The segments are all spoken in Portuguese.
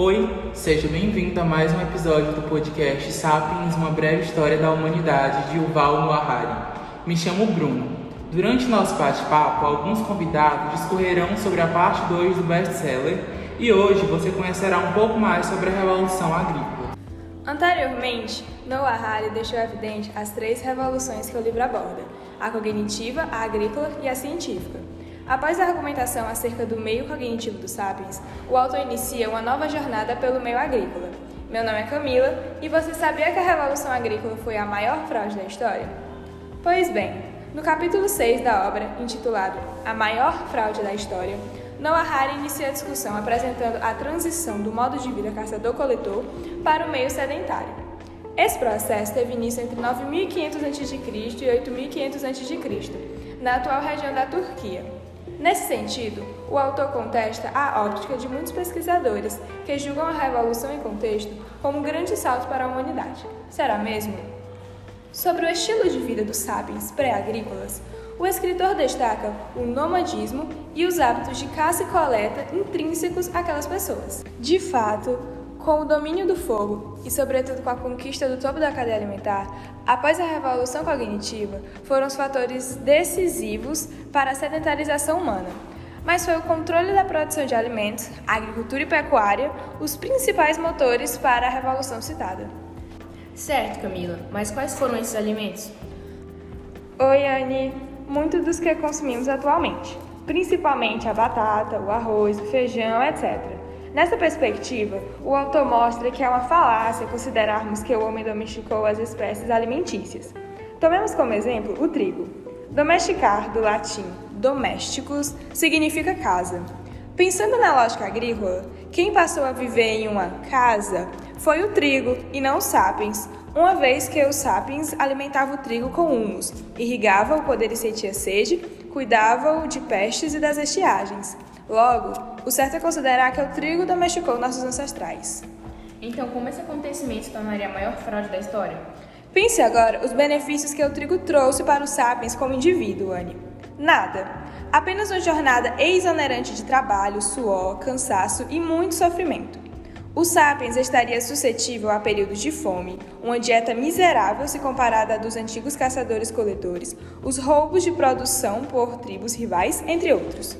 Oi, seja bem-vindo a mais um episódio do podcast Sapiens, uma breve história da humanidade de Yuval Noah. Me chamo Bruno. Durante nosso bate-papo, alguns convidados discorrerão sobre a parte 2 do best-seller e hoje você conhecerá um pouco mais sobre a Revolução Agrícola. Anteriormente, Noah Harari deixou evidente as três revoluções que o livro aborda: a cognitiva, a agrícola e a científica. Após a argumentação acerca do meio cognitivo dos sapiens, o autor inicia uma nova jornada pelo meio agrícola. Meu nome é Camila e você sabia que a Revolução Agrícola foi a maior fraude da história? Pois bem, no capítulo 6 da obra, intitulado A Maior Fraude da História, Noah Harari inicia a discussão apresentando a transição do modo de vida caçador-coletor para o meio sedentário. Esse processo teve início entre 9500 a.C. e 8500 a.C., na atual região da Turquia. Nesse sentido, o autor contesta a óptica de muitos pesquisadores que julgam a Revolução em Contexto como um grande salto para a humanidade. Será mesmo? Sobre o estilo de vida dos sapiens pré-agrícolas, o escritor destaca o nomadismo e os hábitos de caça e coleta intrínsecos àquelas pessoas. De fato, com o domínio do fogo e, sobretudo, com a conquista do topo da cadeia alimentar, após a revolução cognitiva, foram os fatores decisivos para a sedentarização humana. Mas foi o controle da produção de alimentos, agricultura e pecuária os principais motores para a revolução citada. Certo, Camila, mas quais foram esses alimentos? Oi, Anne. Muitos dos que consumimos atualmente, principalmente a batata, o arroz, o feijão, etc. Nessa perspectiva, o autor mostra que é uma falácia considerarmos que o homem domesticou as espécies alimentícias. Tomemos como exemplo o trigo. Domesticar, do latim domésticos, significa casa. Pensando na lógica agrícola, quem passou a viver em uma casa foi o trigo e não os sapiens, uma vez que os sapiens alimentavam o trigo com humus, irrigavam-o quando ele sentia sede, cuidavam-o de pestes e das estiagens. Logo, o certo é considerar que o trigo domesticou nossos ancestrais. Então, como esse acontecimento se tornaria a maior fraude da história? Pense agora os benefícios que o trigo trouxe para os sapiens como indivíduo, Anne. Nada. Apenas uma jornada exonerante de trabalho, suor, cansaço e muito sofrimento. O sapiens estaria suscetível a períodos de fome, uma dieta miserável se comparada à dos antigos caçadores-coletores, os roubos de produção por tribos rivais, entre outros.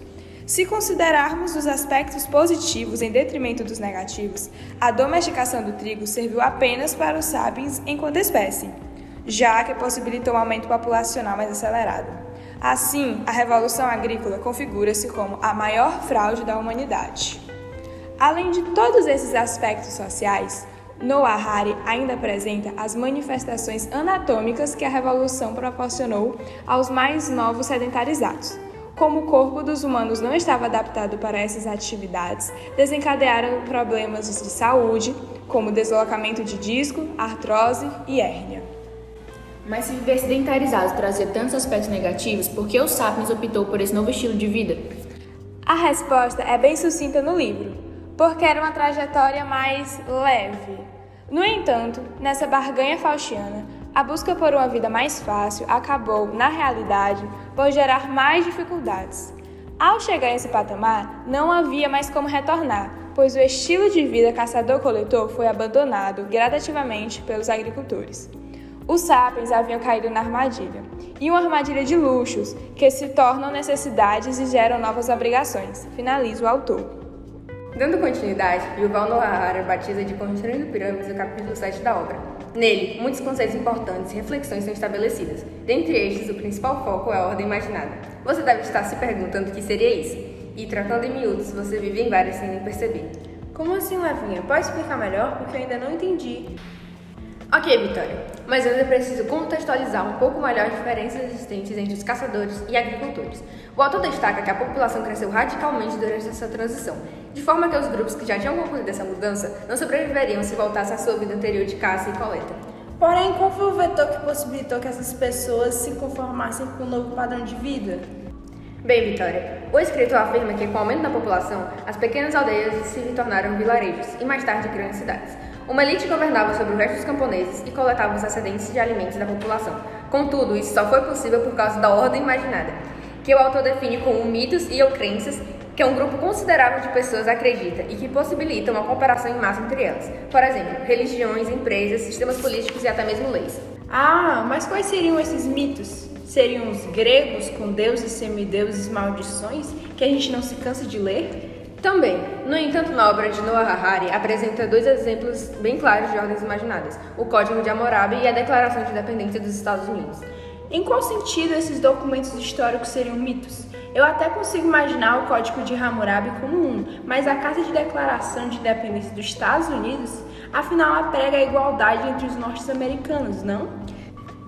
Se considerarmos os aspectos positivos em detrimento dos negativos, a domesticação do trigo serviu apenas para os sapiens enquanto espécie, já que possibilitou um aumento populacional mais acelerado. Assim, a Revolução Agrícola configura-se como a maior fraude da humanidade. Além de todos esses aspectos sociais, Noah Harari ainda apresenta as manifestações anatômicas que a Revolução proporcionou aos mais novos sedentarizados como o corpo dos humanos não estava adaptado para essas atividades, desencadearam problemas de saúde, como deslocamento de disco, artrose e hérnia. Mas se viver sedentarizado trazia tantos aspectos negativos, por que o Sapiens optou por esse novo estilo de vida? A resposta é bem sucinta no livro, porque era uma trajetória mais leve. No entanto, nessa barganha faustiana, a busca por uma vida mais fácil acabou, na realidade, por gerar mais dificuldades. Ao chegar a esse patamar, não havia mais como retornar, pois o estilo de vida caçador-coletor foi abandonado gradativamente pelos agricultores. Os sapiens haviam caído na armadilha, e uma armadilha de luxos que se tornam necessidades e geram novas obrigações, finaliza o autor. Dando continuidade, Yuval Noah Harari batiza de Construindo Pirâmides o capítulo 7 da obra, Nele, muitos conceitos importantes e reflexões são estabelecidas. Dentre estes, o principal foco é a ordem imaginada. Você deve estar se perguntando o que seria isso. E tratando em miúdos, você vive em várias sem nem perceber. Como assim, Levinha? Pode explicar melhor? Porque eu ainda não entendi. Ok, Vitória, mas eu ainda preciso contextualizar um pouco melhor as diferenças existentes entre os caçadores e agricultores. O autor destaca que a população cresceu radicalmente durante essa transição, de forma que os grupos que já tinham concluído essa mudança não sobreviveriam se voltasse à sua vida anterior de caça e coleta. Porém, qual foi o vetor que possibilitou que essas pessoas se conformassem com o um novo padrão de vida? Bem, Vitória, o escritor afirma que com o aumento da população, as pequenas aldeias se tornaram vilarejos e mais tarde grandes cidades. Uma elite governava sobre o resto dos camponeses e coletava os excedentes de alimentos da população. Contudo, isso só foi possível por causa da ordem imaginada, que o autor define como mitos e ou crenças que um grupo considerável de pessoas acredita e que possibilita uma cooperação em massa entre elas. Por exemplo, religiões, empresas, sistemas políticos e até mesmo leis. Ah, mas quais seriam esses mitos? Seriam os gregos com deuses, semideuses, maldições que a gente não se cansa de ler? Também. No entanto, na obra de Noah Harari apresenta dois exemplos bem claros de ordens imaginadas: o Código de Hammurabi e a Declaração de Independência dos Estados Unidos. Em qual sentido esses documentos históricos seriam mitos? Eu até consigo imaginar o Código de Hammurabi como um, mas a Carta de Declaração de Independência dos Estados Unidos, afinal, ela prega a igualdade entre os norte-americanos, não?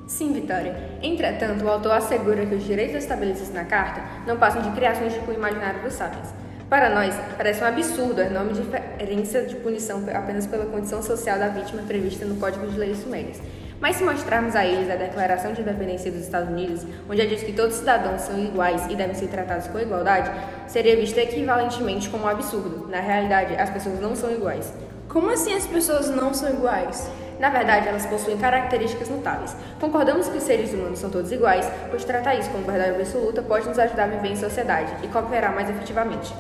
Sim, Vitória. Entretanto, o autor assegura que os direitos estabelecidos na Carta não passam de criações de cunho imaginário dos sapiens. Para nós, parece um absurdo a enorme diferença de punição apenas pela condição social da vítima prevista no Código de Leis Sumérias. Mas se mostrarmos a eles a Declaração de Independência dos Estados Unidos, onde é diz que todos os cidadãos são iguais e devem ser tratados com igualdade, seria visto equivalentemente como um absurdo. Na realidade, as pessoas não são iguais. Como assim as pessoas não são iguais? Na verdade, elas possuem características notáveis. Concordamos que os seres humanos são todos iguais, pois tratar isso como verdade absoluta pode nos ajudar a viver em sociedade e cooperar mais efetivamente.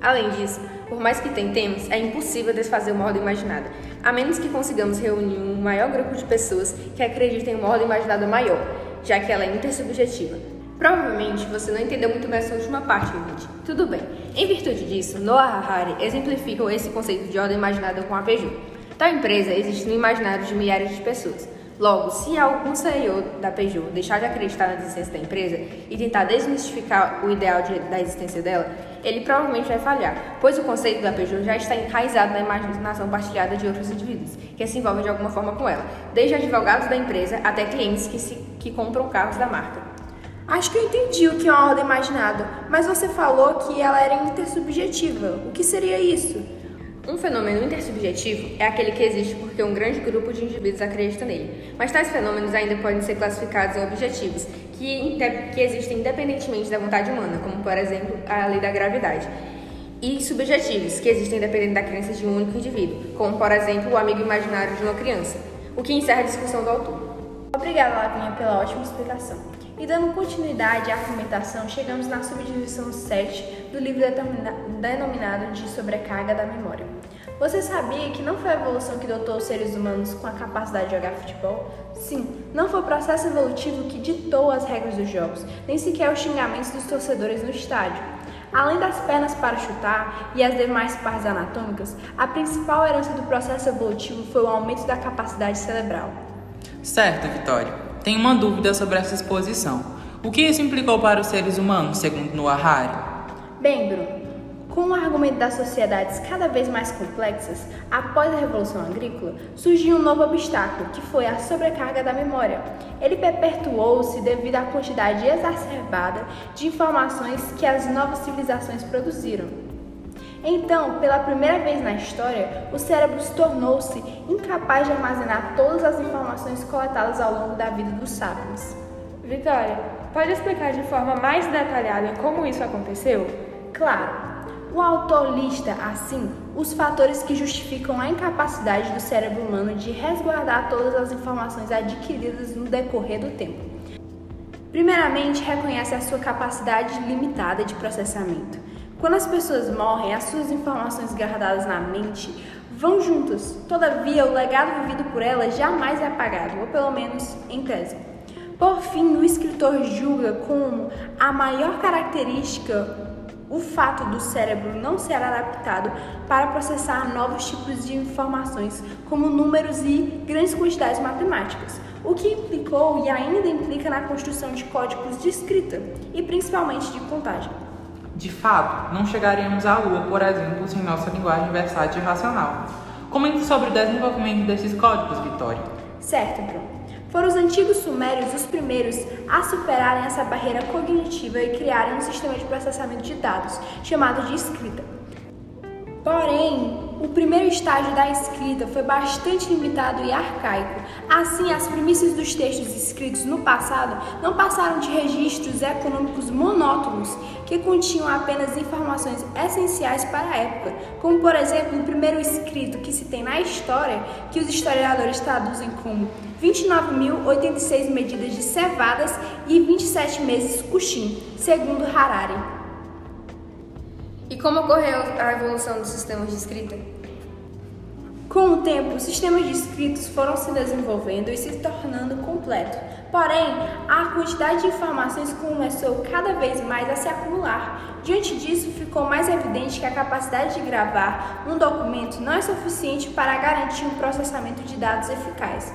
Além disso, por mais que tentemos, é impossível desfazer uma ordem imaginada, a menos que consigamos reunir um maior grupo de pessoas que acreditem em uma ordem imaginada maior, já que ela é intersubjetiva. Provavelmente você não entendeu muito bem essa última parte, ouvinte. Tudo bem. Em virtude disso, Noah Harari exemplifica esse conceito de ordem imaginada com a Peugeot. Tal empresa existe no imaginário de milhares de pessoas. Logo, se algum CEO da Peugeot deixar de acreditar na existência da empresa e tentar desmistificar o ideal de, da existência dela, ele provavelmente vai falhar, pois o conceito da Peugeot já está enraizado na imaginação partilhada de outros indivíduos que se envolvem de alguma forma com ela, desde advogados da empresa até clientes que, se, que compram carros da marca. Acho que eu entendi o que é uma ordem imaginada, mas você falou que ela era intersubjetiva. O que seria isso? Um fenômeno intersubjetivo é aquele que existe porque um grande grupo de indivíduos acredita nele, mas tais fenômenos ainda podem ser classificados em objetivos, que, que existem independentemente da vontade humana, como por exemplo a lei da gravidade, e subjetivos, que existem independente da crença de um único indivíduo, como por exemplo o amigo imaginário de uma criança, o que encerra a discussão do autor. Obrigada, Lavinha, pela ótima explicação. E dando continuidade à argumentação, chegamos na subdivisão 7 do livro denominado de sobrecarga da memória. Você sabia que não foi a evolução que dotou os seres humanos com a capacidade de jogar futebol? Sim, não foi o processo evolutivo que ditou as regras dos jogos, nem sequer os xingamentos dos torcedores no estádio. Além das pernas para chutar e as demais partes anatômicas, a principal herança do processo evolutivo foi o aumento da capacidade cerebral. Certo, Vitória. Tenho uma dúvida sobre essa exposição. O que isso implicou para os seres humanos, segundo Noah Harari? Bem, Bruno, com o argumento das sociedades cada vez mais complexas, após a Revolução Agrícola, surgiu um novo obstáculo, que foi a sobrecarga da memória. Ele perpetuou-se devido à quantidade exacerbada de informações que as novas civilizações produziram. Então, pela primeira vez na história, o cérebro tornou-se incapaz de armazenar todas as informações coletadas ao longo da vida dos sapiens. Vitória, pode explicar de forma mais detalhada como isso aconteceu? Claro. O autor lista, assim, os fatores que justificam a incapacidade do cérebro humano de resguardar todas as informações adquiridas no decorrer do tempo. Primeiramente, reconhece a sua capacidade limitada de processamento. Quando as pessoas morrem, as suas informações guardadas na mente vão juntas. Todavia, o legado vivido por elas jamais é apagado, ou pelo menos em tese. Por fim, o escritor julga como a maior característica o fato do cérebro não ser adaptado para processar novos tipos de informações, como números e grandes quantidades matemáticas, o que implicou e ainda implica na construção de códigos de escrita e principalmente de contagem. De fato, não chegaríamos à Lua, por exemplo, sem nossa linguagem versátil e racional. Comente sobre o desenvolvimento desses códigos, Vitória. Certo, Bruno. Foram os antigos sumérios os primeiros a superarem essa barreira cognitiva e criarem um sistema de processamento de dados, chamado de escrita. Porém, o primeiro estágio da escrita foi bastante limitado e arcaico. Assim, as premissas dos textos escritos no passado não passaram de registros econômicos monótonos que continham apenas informações essenciais para a época, como por exemplo o primeiro escrito que se tem na história, que os historiadores traduzem como 29.086 medidas de cevadas e 27 meses coxim, segundo Harari. E como ocorreu a evolução dos sistemas de escrita? Com o tempo, os sistemas de escritos foram se desenvolvendo e se tornando completos. Porém, a quantidade de informações começou cada vez mais a se acumular. Diante disso, ficou mais evidente que a capacidade de gravar um documento não é suficiente para garantir um processamento de dados eficaz.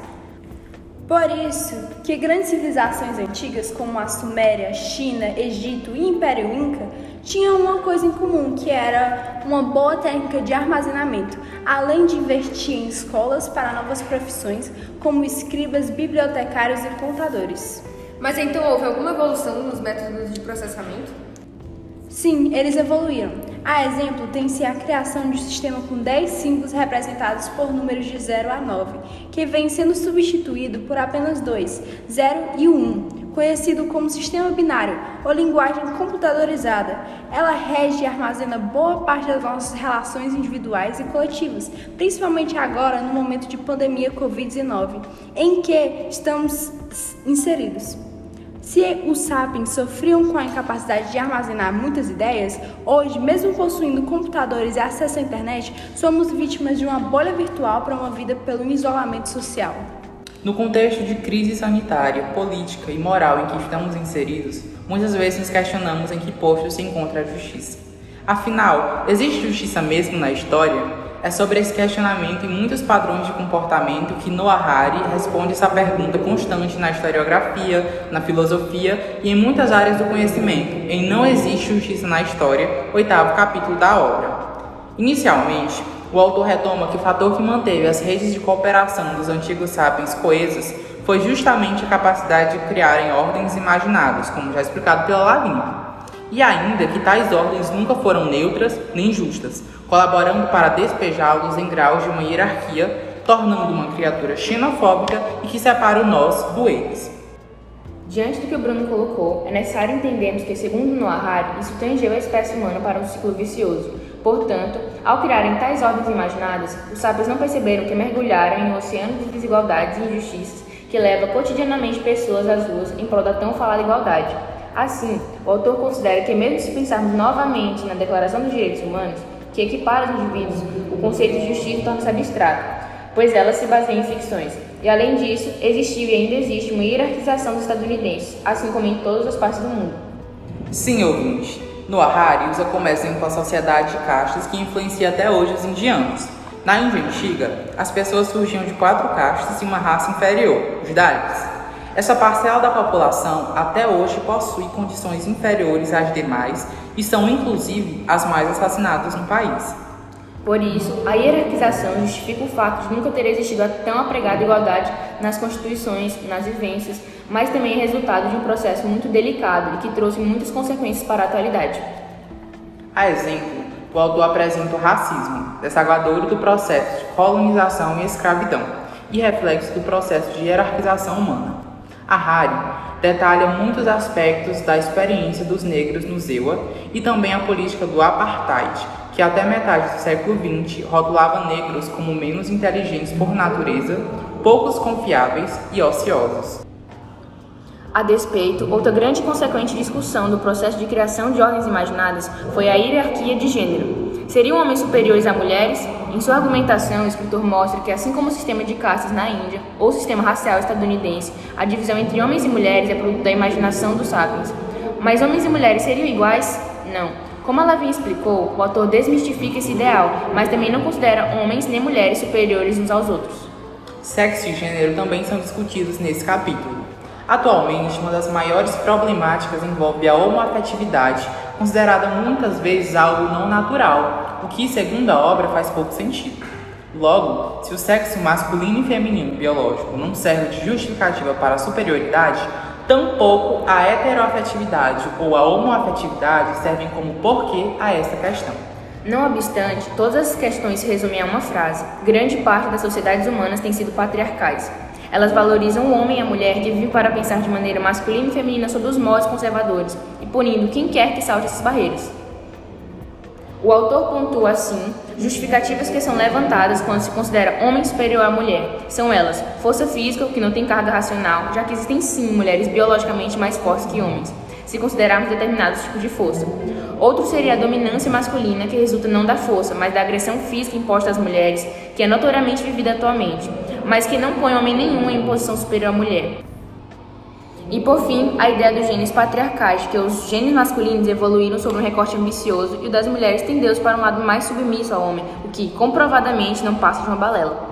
Por isso, que grandes civilizações antigas como a Suméria, China, Egito e Império Inca tinham uma coisa em comum, que era uma boa técnica de armazenamento, além de investir em escolas para novas profissões, como escribas, bibliotecários e contadores. Mas então houve alguma evolução nos métodos de processamento? Sim, eles evoluíram. A exemplo, tem-se a criação de um sistema com 10 símbolos representados por números de 0 a 9, que vem sendo substituído por apenas dois, 0 e 1, um, conhecido como sistema binário ou linguagem computadorizada. Ela rege e armazena boa parte das nossas relações individuais e coletivas, principalmente agora no momento de pandemia Covid-19, em que estamos inseridos. Se os sapiens sofriam com a incapacidade de armazenar muitas ideias, hoje, mesmo possuindo computadores e acesso à internet, somos vítimas de uma bolha virtual promovida pelo isolamento social. No contexto de crise sanitária, política e moral em que estamos inseridos, muitas vezes nos questionamos em que posto se encontra a justiça. Afinal, existe justiça mesmo na história? É sobre esse questionamento e muitos padrões de comportamento que Noah Hari responde essa pergunta constante na historiografia, na filosofia e em muitas áreas do conhecimento, em Não Existe Justiça na História, oitavo capítulo da obra. Inicialmente, o autor retoma que o fator que manteve as redes de cooperação dos antigos sapiens coesas foi justamente a capacidade de criarem ordens imaginadas, como já explicado pela Lavínia. E ainda que tais ordens nunca foram neutras nem justas, colaborando para despejá-los em graus de uma hierarquia, tornando uma criatura xenofóbica e que separa o nós do eles. Diante do que o Bruno colocou, é necessário entendermos que, segundo Noah isso tangeu a espécie humana para um ciclo vicioso. Portanto, ao criarem tais ordens imaginadas, os sábios não perceberam que mergulharam em um oceano de desigualdades e injustiças que leva cotidianamente pessoas às ruas em prol da tão falada igualdade. Assim, o autor considera que, mesmo se pensarmos novamente na Declaração dos Direitos Humanos, que equipara os indivíduos, o conceito de justiça torna-se abstrato, pois ela se baseia em ficções. E além disso, existiu e ainda existe uma hierarquização dos estadunidenses, assim como em todas as partes do mundo. Sim, ouvinte. No Harari usa como exemplo a sociedade de castas que influencia até hoje os indianos. Na Índia antiga, as pessoas surgiam de quatro castas e uma raça inferior, os Dalits. Essa parcela da população até hoje possui condições inferiores às demais e são inclusive as mais assassinadas no país. Por isso, a hierarquização justifica o fato de nunca ter existido a tão apregada igualdade nas constituições, nas vivências, mas também é resultado de um processo muito delicado e que trouxe muitas consequências para a atualidade. A exemplo, o autor apresenta o racismo, desaguadouro do processo de colonização e escravidão, e reflexo do processo de hierarquização humana. A detalha muitos aspectos da experiência dos negros no Zewa e também a política do apartheid, que até metade do século XX rotulava negros como menos inteligentes por natureza, poucos confiáveis e ociosos. A despeito, outra grande consequente discussão do processo de criação de ordens imaginadas foi a hierarquia de gênero, Seriam homens superiores a mulheres? Em sua argumentação, o escritor mostra que, assim como o sistema de castas na Índia ou o sistema racial estadunidense, a divisão entre homens e mulheres é produto da imaginação dos sapiens. Mas homens e mulheres seriam iguais? Não. Como a Lavin explicou, o autor desmistifica esse ideal, mas também não considera homens nem mulheres superiores uns aos outros. Sexo e gênero também são discutidos nesse capítulo. Atualmente, uma das maiores problemáticas envolve a homoafetividade, considerada muitas vezes algo não natural, o que, segundo a obra, faz pouco sentido. Logo, se o sexo masculino e feminino biológico não serve de justificativa para a superioridade, tampouco a heteroafetividade ou a homoafetividade servem como porquê a esta questão. Não obstante, todas as questões se resumem a uma frase: grande parte das sociedades humanas tem sido patriarcais. Elas valorizam o homem e a mulher que vivem para pensar de maneira masculina e feminina sobre os modos conservadores e punindo quem quer que salte essas barreiras. O autor pontua assim justificativas que são levantadas quando se considera homem superior à mulher. São elas: força física, que não tem carga racional, já que existem sim mulheres biologicamente mais fortes que homens. se considerarmos determinados tipos de força. Outro seria a dominância masculina, que resulta não da força, mas da agressão física imposta às mulheres, que é notoriamente vivida atualmente, mas que não põe homem nenhum em posição superior à mulher. E por fim, a ideia dos genes patriarcais, que os genes masculinos evoluíram sobre um recorte ambicioso e o das mulheres tendeu para um lado mais submisso ao homem, o que comprovadamente não passa de uma balela.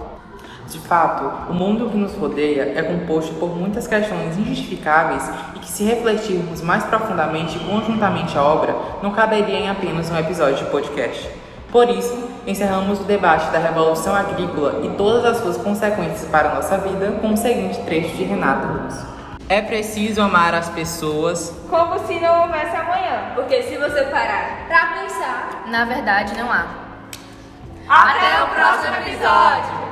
De fato, o mundo que nos rodeia é composto por muitas questões injustificáveis e que, se refletirmos mais profundamente e conjuntamente a obra, não caberia em apenas um episódio de podcast. Por isso, encerramos o debate da Revolução Agrícola e todas as suas consequências para a nossa vida com o seguinte trecho de Renata Luz. É preciso amar as pessoas como se não houvesse amanhã. Porque se você parar Pra pensar. Na verdade, não há. Até o próximo episódio!